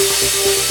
Música